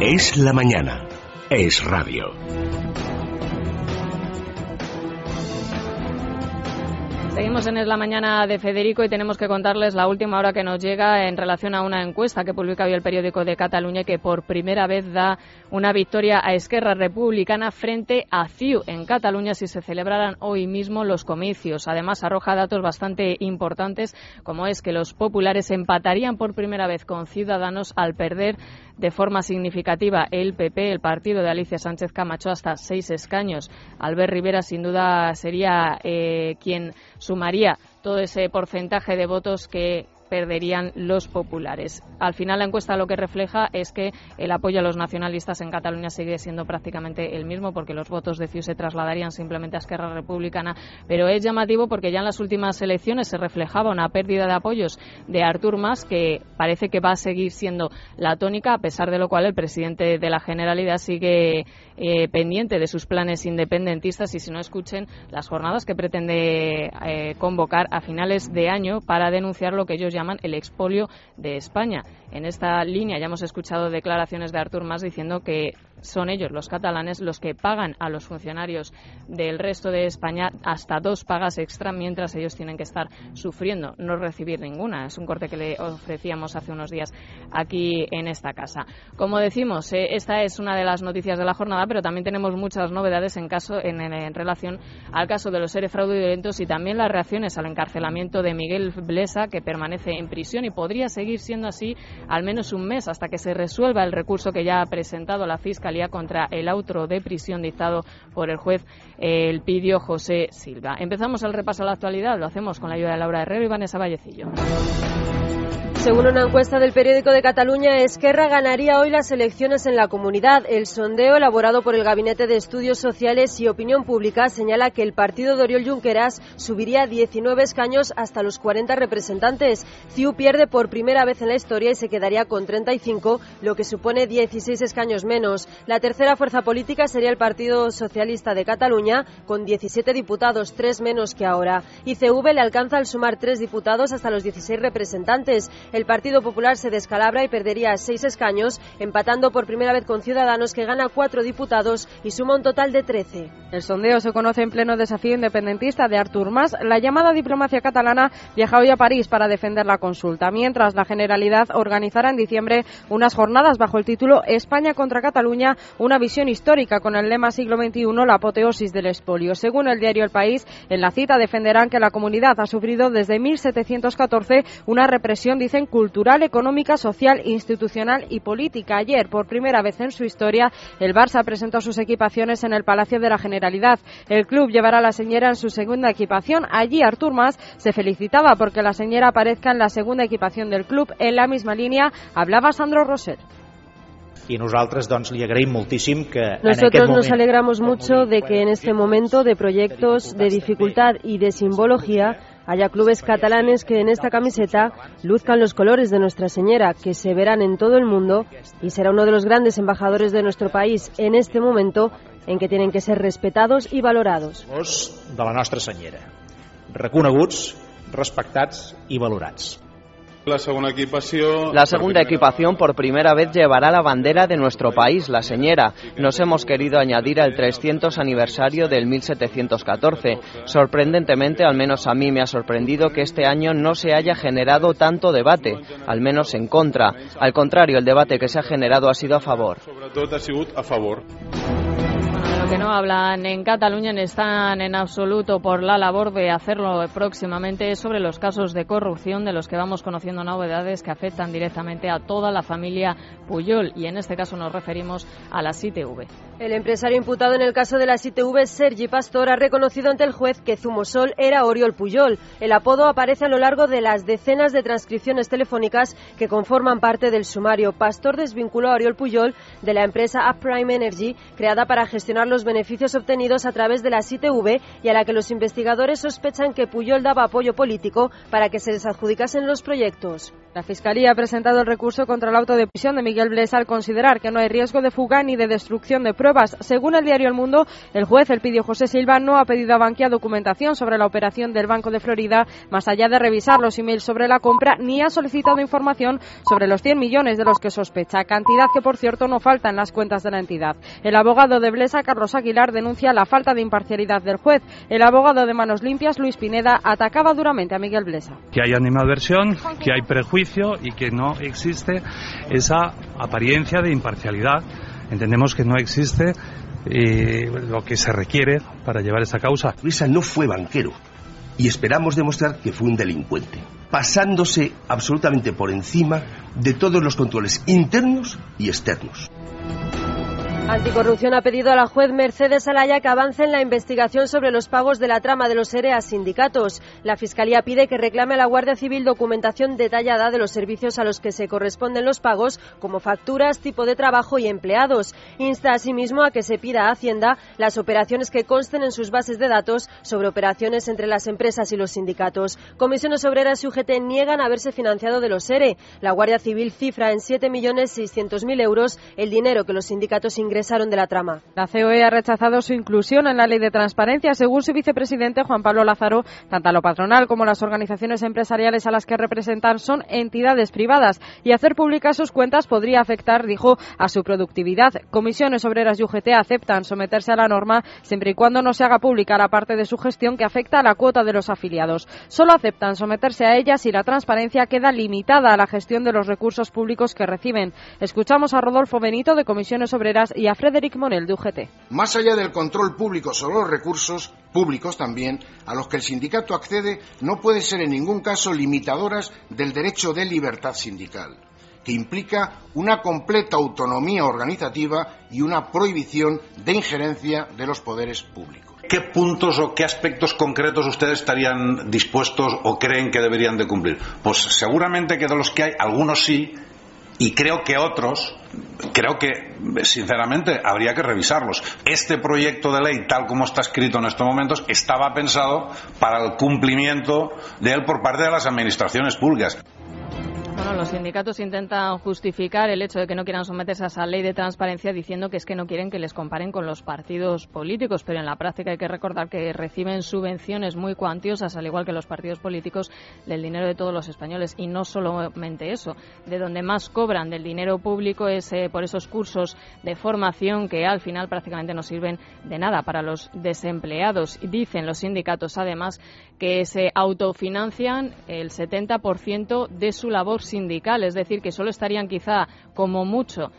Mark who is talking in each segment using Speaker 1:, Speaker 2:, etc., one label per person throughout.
Speaker 1: Es la mañana. Es radio.
Speaker 2: Seguimos en Es la Mañana de Federico y tenemos que contarles la última hora que nos llega en relación a una encuesta que publica hoy el periódico de Cataluña que por primera vez da una victoria a Esquerra Republicana frente a CIU en Cataluña si se celebraran hoy mismo los comicios. Además, arroja datos bastante importantes como es que los populares empatarían por primera vez con Ciudadanos al perder de forma significativa el PP, el partido de Alicia Sánchez Camacho, hasta seis escaños. Albert Rivera, sin duda, sería eh, quien sumaría todo ese porcentaje de votos que perderían los populares. Al final la encuesta lo que refleja es que el apoyo a los nacionalistas en Cataluña sigue siendo prácticamente el mismo porque los votos de CIU se trasladarían simplemente a Esquerra Republicana, pero es llamativo porque ya en las últimas elecciones se reflejaba una pérdida de apoyos de Artur Mas que parece que va a seguir siendo la tónica a pesar de lo cual el presidente de la Generalidad sigue eh, pendiente de sus planes independentistas y si no escuchen las jornadas que pretende eh, convocar a finales de año para denunciar lo que ellos llaman el expolio de España. En esta línea ya hemos escuchado declaraciones de Artur Mas diciendo que son ellos, los catalanes, los que pagan a los funcionarios del resto de España hasta dos pagas extra mientras ellos tienen que estar sufriendo, no recibir ninguna. Es un corte que le ofrecíamos hace unos días aquí en esta casa. Como decimos, eh, esta es una de las noticias de la jornada, pero también tenemos muchas novedades en, caso, en, en relación al caso de los seres fraudulentos y también las reacciones al encarcelamiento de Miguel Blesa, que permanece en prisión y podría seguir siendo así al menos un mes hasta que se resuelva el recurso que ya ha presentado la Fiscalía contra el auto de prisión dictado por el juez el Pidio José Silva. Empezamos el repaso a la actualidad, lo hacemos con la ayuda de Laura Herrero y Vanessa Vallecillo.
Speaker 3: Según una encuesta del periódico de Cataluña, Esquerra ganaría hoy las elecciones en la comunidad. El sondeo elaborado por el Gabinete de Estudios Sociales y Opinión Pública señala que el partido de Oriol Junqueras subiría 19 escaños hasta los 40 representantes. CIU pierde por primera vez en la historia y se quedaría con 35, lo que supone 16 escaños menos. La tercera fuerza política sería el Partido Socialista de Cataluña, con 17 diputados, tres menos que ahora. ICV le alcanza al sumar tres diputados hasta los 16 representantes el Partido Popular se descalabra y perdería seis escaños, empatando por primera vez con Ciudadanos, que gana cuatro diputados y suma un total de trece.
Speaker 4: El sondeo se conoce en pleno desafío independentista de Artur Mas. La llamada diplomacia catalana viaja hoy a París para defender la consulta, mientras la Generalidad organizará en diciembre unas jornadas bajo el título España contra Cataluña, una visión histórica con el lema siglo XXI, la apoteosis del expolio. Según el diario El País, en la cita defenderán que la comunidad ha sufrido desde 1714 una represión, dicen, cultural, económica, social, institucional y política. Ayer, por primera vez en su historia, el Barça presentó sus equipaciones en el Palacio de la Generalidad. El club llevará a la señora en su segunda equipación. Allí Artur Mas se felicitaba porque la señora aparezca en la segunda equipación del club. En la misma línea hablaba Sandro Roser.
Speaker 5: Y nosotros
Speaker 3: nos alegramos mucho de que en este momento de proyectos de dificultad y de simbología haya clubes catalanes que en esta camiseta luzcan los colores de Nuestra Señora, que se verán en todo el mundo y será uno de los grandes embajadores de nuestro país en este momento en que tienen que ser respetados y valorados.
Speaker 5: De la Nostra Senyera, reconeguts, respectats i valorats.
Speaker 6: La segunda equipación.
Speaker 7: La segunda equipación por primera vez llevará la bandera de nuestro país, la señora. Nos hemos querido añadir al 300 aniversario del 1714. Sorprendentemente, al menos a mí me ha sorprendido que este año no se haya generado tanto debate, al menos en contra. Al contrario, el debate que se ha generado ha sido a favor.
Speaker 6: Sobre todo ha sido a favor
Speaker 2: que no hablan en Cataluña están en absoluto por la labor de hacerlo próximamente sobre los casos de corrupción de los que vamos conociendo novedades que afectan directamente a toda la familia Puyol y en este caso nos referimos a la ITV.
Speaker 3: El empresario imputado en el caso de la ITV, Sergi Pastor, ha reconocido ante el juez que Zumosol era Oriol Puyol. El apodo aparece a lo largo de las decenas de transcripciones telefónicas que conforman parte del sumario. Pastor desvinculó a Oriol Puyol de la empresa Upprime Energy, creada para gestionar los beneficios obtenidos a través de la ITV y a la que los investigadores sospechan que Puyol daba apoyo político para que se les adjudicasen los proyectos.
Speaker 4: La Fiscalía ha presentado el recurso contra el auto de prisión de Miguel Blesa al considerar que no hay riesgo de fuga ni de destrucción de pruebas. Según el diario El Mundo, el juez Elpidio José Silva no ha pedido a Bankia documentación sobre la operación del Banco de Florida, más allá de revisar los emails sobre la compra, ni ha solicitado información sobre los 100 millones de los que sospecha, cantidad que, por cierto, no falta en las cuentas de la entidad. El abogado de Blesa, Carlos Aguilar, denuncia la falta de imparcialidad del juez. El abogado de Manos Limpias, Luis Pineda, atacaba duramente a Miguel Blesa.
Speaker 8: Que hay animadversión, que hay prejuicio y que no existe esa apariencia de imparcialidad. Entendemos que no existe eh, lo que se requiere para llevar esta causa.
Speaker 1: Luisa no fue banquero y esperamos demostrar que fue un delincuente, pasándose absolutamente por encima de todos los controles internos y externos.
Speaker 3: Anticorrupción ha pedido a la juez Mercedes Alaya que avance en la investigación sobre los pagos de la trama de los ERE a sindicatos. La Fiscalía pide que reclame a la Guardia Civil documentación detallada de los servicios a los que se corresponden los pagos, como facturas, tipo de trabajo y empleados. Insta asimismo a que se pida a Hacienda las operaciones que consten en sus bases de datos sobre operaciones entre las empresas y los sindicatos. Comisiones Obreras y UGT niegan haberse financiado de los ERE. La Guardia Civil cifra en 7.600.000 euros el dinero que los sindicatos ingresan de la trama.
Speaker 4: La COE ha rechazado su inclusión en la ley de transparencia. Según su vicepresidente Juan Pablo Lázaro, tanto lo patronal como las organizaciones empresariales a las que representan son entidades privadas y hacer públicas sus cuentas podría afectar, dijo, a su productividad. Comisiones Obreras y UGT aceptan someterse a la norma siempre y cuando no se haga pública la parte de su gestión que afecta a la cuota de los afiliados. Solo aceptan someterse a ella si la transparencia queda limitada a la gestión de los recursos públicos que reciben. Escuchamos a Rodolfo Benito de Comisiones Obreras y a Frederic Monel de UGT.
Speaker 9: Más allá del control público sobre los recursos públicos también, a los que el sindicato accede, no pueden ser en ningún caso limitadoras del derecho de libertad sindical que implica una completa autonomía organizativa y una prohibición de injerencia de los poderes públicos.
Speaker 10: ¿Qué puntos o qué aspectos concretos ustedes estarían dispuestos o creen que deberían de cumplir? Pues seguramente que de los que hay, algunos sí, y creo que otros, creo que sinceramente habría que revisarlos. Este proyecto de ley, tal como está escrito en estos momentos, estaba pensado para el cumplimiento de él por parte de las administraciones públicas.
Speaker 2: Los sindicatos intentan justificar el hecho de que no quieran someterse a esa ley de transparencia diciendo que es que no quieren que les comparen con los partidos políticos, pero en la práctica hay que recordar que reciben subvenciones muy cuantiosas, al igual que los partidos políticos, del dinero de todos los españoles. Y no solamente eso, de donde más cobran del dinero público es eh, por esos cursos de formación que al final prácticamente no sirven de nada para los desempleados. Dicen los sindicatos, además, que se autofinancian el 70% de su labor sindical, es decir, que solo estarían quizá como mucho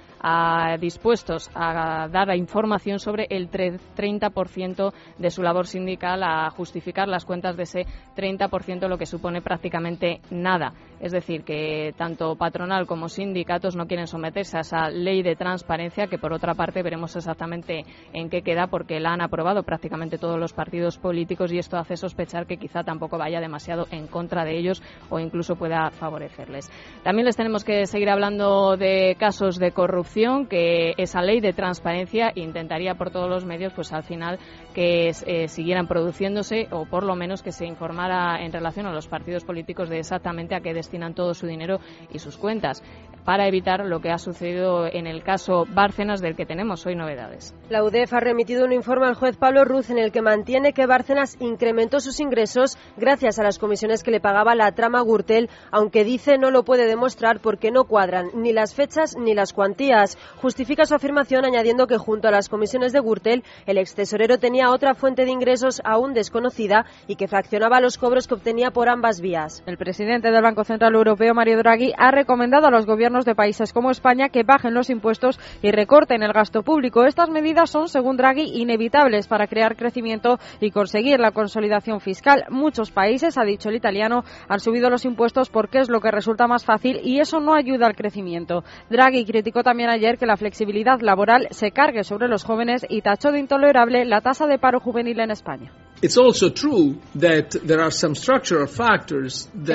Speaker 2: dispuestos a dar información sobre el 30% de su labor sindical, a justificar las cuentas de ese 30%, lo que supone prácticamente nada. Es decir, que tanto patronal como sindicatos no quieren someterse a esa ley de transparencia, que por otra parte veremos exactamente en qué queda, porque la han aprobado prácticamente todos los partidos políticos y esto hace sospechar que quizá tampoco vaya demasiado en contra de ellos o incluso pueda favorecerles. También les tenemos que seguir hablando de casos de corrupción que esa ley de transparencia intentaría por todos los medios, pues al final que eh, siguieran produciéndose o por lo menos que se informara en relación a los partidos políticos de exactamente a qué destinan todo su dinero y sus cuentas para evitar lo que ha sucedido en el caso Bárcenas del que tenemos hoy novedades.
Speaker 3: La UDEF ha remitido un informe al juez Pablo Ruz en el que mantiene que Bárcenas incrementó sus ingresos gracias a las comisiones que le pagaba la trama Gürtel, aunque dice no lo puede demostrar porque no cuadran ni las fechas ni las cuantías. Justifica su afirmación añadiendo que junto a las comisiones de Gürtel, el ex tesorero tenía otra fuente de ingresos aún desconocida y que fraccionaba los cobros que obtenía por ambas vías.
Speaker 4: El presidente del Banco Central Europeo, Mario Draghi, ha recomendado a los gobiernos de países como España que bajen los impuestos y recorten el gasto público. Estas medidas son, según Draghi, inevitables para crear crecimiento y conseguir la consolidación fiscal. Muchos países, ha dicho el italiano, han subido los impuestos porque es lo que resulta más fácil y eso no ayuda al crecimiento. Draghi criticó también ayer que la flexibilidad laboral se cargue sobre los jóvenes y tachó de intolerable la tasa de paro juvenil en España.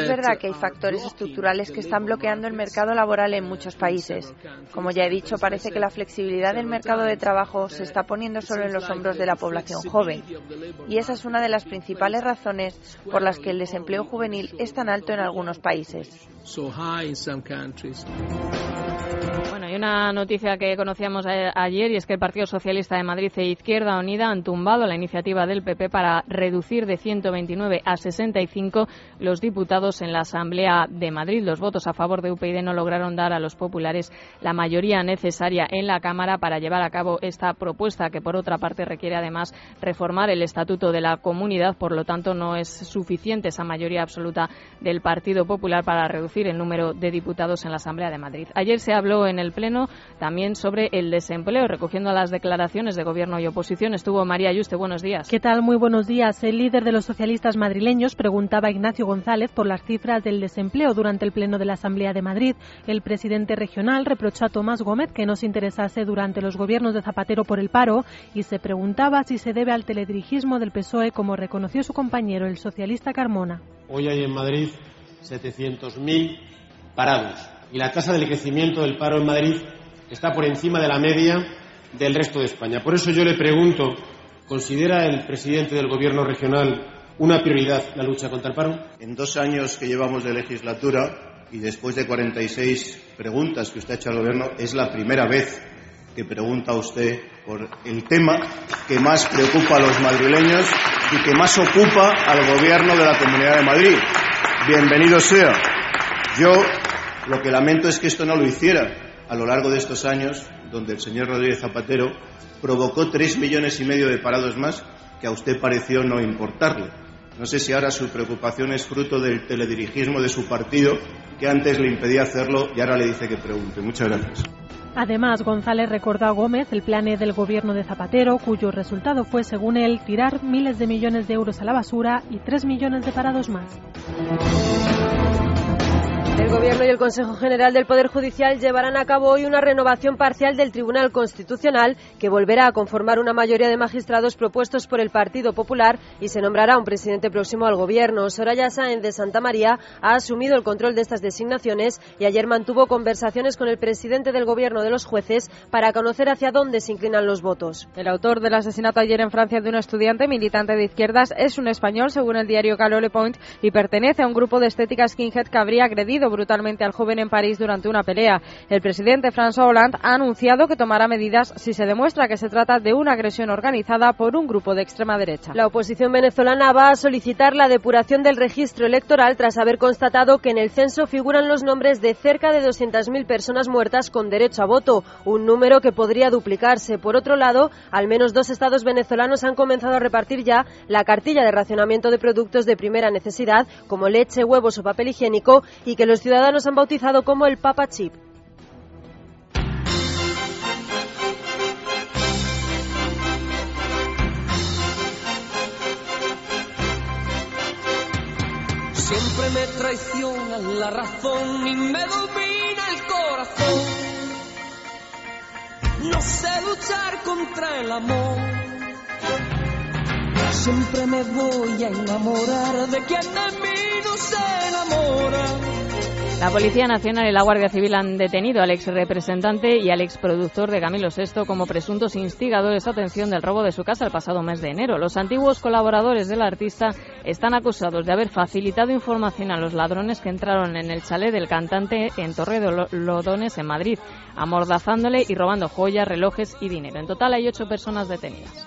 Speaker 11: Es
Speaker 12: verdad que hay factores estructurales que están bloqueando el mercado laboral en muchos países. Como ya he dicho, parece que la flexibilidad del mercado de trabajo se está poniendo solo en los hombros de la población joven. Y esa es una de las principales razones por las que el desempleo juvenil es tan alto en algunos países.
Speaker 2: Una noticia que conocíamos ayer y es que el Partido Socialista de Madrid e Izquierda Unida han tumbado la iniciativa del PP para reducir de 129 a 65 los diputados en la Asamblea de Madrid. Los votos a favor de UPyD no lograron dar a los populares la mayoría necesaria en la Cámara para llevar a cabo esta propuesta, que por otra parte requiere además reformar el Estatuto de la Comunidad. Por lo tanto, no es suficiente esa mayoría absoluta del Partido Popular para reducir el número de diputados en la Asamblea de Madrid. Ayer se habló en el Pleno también sobre el desempleo, recogiendo las declaraciones de Gobierno y oposición. Estuvo María Ayuste. Buenos días.
Speaker 13: ¿Qué tal? Muy buenos días. El líder de los socialistas madrileños preguntaba a Ignacio González por las cifras del desempleo durante el Pleno de la Asamblea de Madrid. El presidente regional reprochó a Tomás Gómez que no se interesase durante los gobiernos de Zapatero por el paro y se preguntaba si se debe al teledirigismo del PSOE, como reconoció su compañero, el socialista Carmona.
Speaker 14: Hoy hay en Madrid 700.000 parados y la tasa de crecimiento del paro en Madrid está por encima de la media del resto de España. Por eso yo le pregunto, ¿considera el presidente del Gobierno regional una prioridad la lucha contra el paro?
Speaker 15: En dos años que llevamos de legislatura y después de 46 preguntas que usted ha hecho al Gobierno, es la primera vez que pregunta usted por el tema que más preocupa a los madrileños y que más ocupa al Gobierno de la Comunidad de Madrid. Bienvenido sea. Yo lo que lamento es que esto no lo hiciera a lo largo de estos años, donde el señor Rodríguez Zapatero provocó tres millones y medio de parados más que a usted pareció no importarle. No sé si ahora su preocupación es fruto del teledirigismo de su partido, que antes le impedía hacerlo y ahora le dice que pregunte. Muchas gracias.
Speaker 13: Además, González recordó a Gómez el plan del gobierno de Zapatero, cuyo resultado fue, según él, tirar miles de millones de euros a la basura y tres millones de parados más.
Speaker 3: El Gobierno y el Consejo General del Poder Judicial llevarán a cabo hoy una renovación parcial del Tribunal Constitucional que volverá a conformar una mayoría de magistrados propuestos por el Partido Popular y se nombrará un presidente próximo al Gobierno. Soraya Sáenz de Santa María ha asumido el control de estas designaciones y ayer mantuvo conversaciones con el presidente del Gobierno de los jueces para conocer hacia dónde se inclinan los votos.
Speaker 4: El autor del asesinato ayer en Francia de un estudiante militante de izquierdas es un español, según el diario Calole Point, y pertenece a un grupo de estética skinhead que habría agredido brutalmente al joven en París durante una pelea. El presidente François Hollande ha anunciado que tomará medidas si se demuestra que se trata de una agresión organizada por un grupo de extrema derecha.
Speaker 3: La oposición venezolana va a solicitar la depuración del registro electoral tras haber constatado que en el censo figuran los nombres de cerca de 200.000 personas muertas con derecho a voto, un número que podría duplicarse. Por otro lado, al menos dos estados venezolanos han comenzado a repartir ya la cartilla de racionamiento de productos de primera necesidad, como leche, huevos o papel higiénico, y que los ciudadanos han bautizado como el Papa Chip.
Speaker 16: Siempre me traiciona la razón y me domina el corazón. No sé luchar contra el amor. Siempre me voy a enamorar de quien de mí no se.
Speaker 2: La Policía Nacional y la Guardia Civil han detenido al ex representante y al ex productor de Camilo VI como presuntos instigadores, atención, del robo de su casa el pasado mes de enero. Los antiguos colaboradores del artista están acusados de haber facilitado información a los ladrones que entraron en el chalet del cantante en Torre de Lodones, en Madrid, amordazándole y robando joyas, relojes y dinero. En total hay ocho personas detenidas.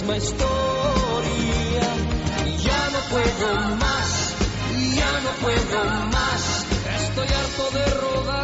Speaker 16: misma historia. Ya no puedo más, ya no puedo más, estoy harto de rodar.